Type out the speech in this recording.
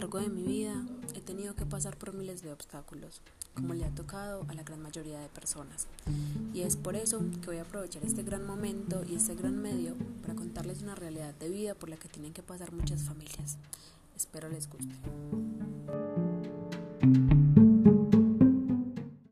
largo de mi vida he tenido que pasar por miles de obstáculos, como le ha tocado a la gran mayoría de personas. Y es por eso que voy a aprovechar este gran momento y este gran medio para contarles una realidad de vida por la que tienen que pasar muchas familias. Espero les guste.